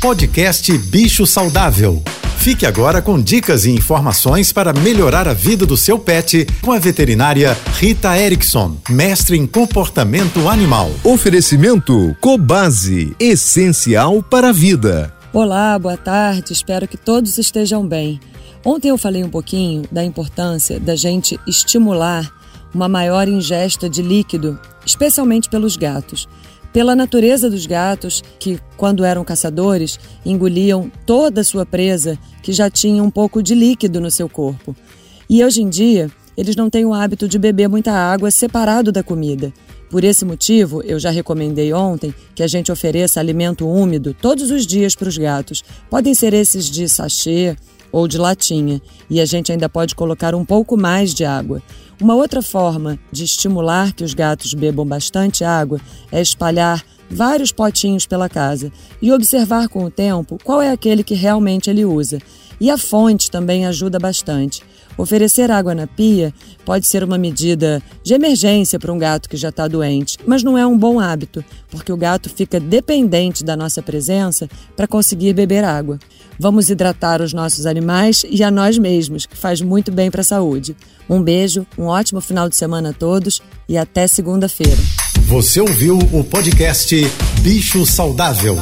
Podcast Bicho Saudável. Fique agora com dicas e informações para melhorar a vida do seu pet com a veterinária Rita Erickson, mestre em comportamento animal. Oferecimento Cobase, essencial para a vida. Olá, boa tarde, espero que todos estejam bem. Ontem eu falei um pouquinho da importância da gente estimular uma maior ingesta de líquido, especialmente pelos gatos pela natureza dos gatos, que, quando eram caçadores, engoliam toda a sua presa, que já tinha um pouco de líquido no seu corpo. E hoje em dia, eles não têm o hábito de beber muita água separado da comida. Por esse motivo, eu já recomendei ontem que a gente ofereça alimento úmido todos os dias para os gatos. Podem ser esses de sachê ou de latinha, e a gente ainda pode colocar um pouco mais de água. Uma outra forma de estimular que os gatos bebam bastante água é espalhar vários potinhos pela casa e observar com o tempo qual é aquele que realmente ele usa. E a fonte também ajuda bastante. Oferecer água na pia pode ser uma medida de emergência para um gato que já está doente, mas não é um bom hábito, porque o gato fica dependente da nossa presença para conseguir beber água. Vamos hidratar os nossos animais e a nós mesmos, que faz muito bem para a saúde. Um beijo, um ótimo final de semana a todos e até segunda-feira. Você ouviu o podcast Bicho Saudável.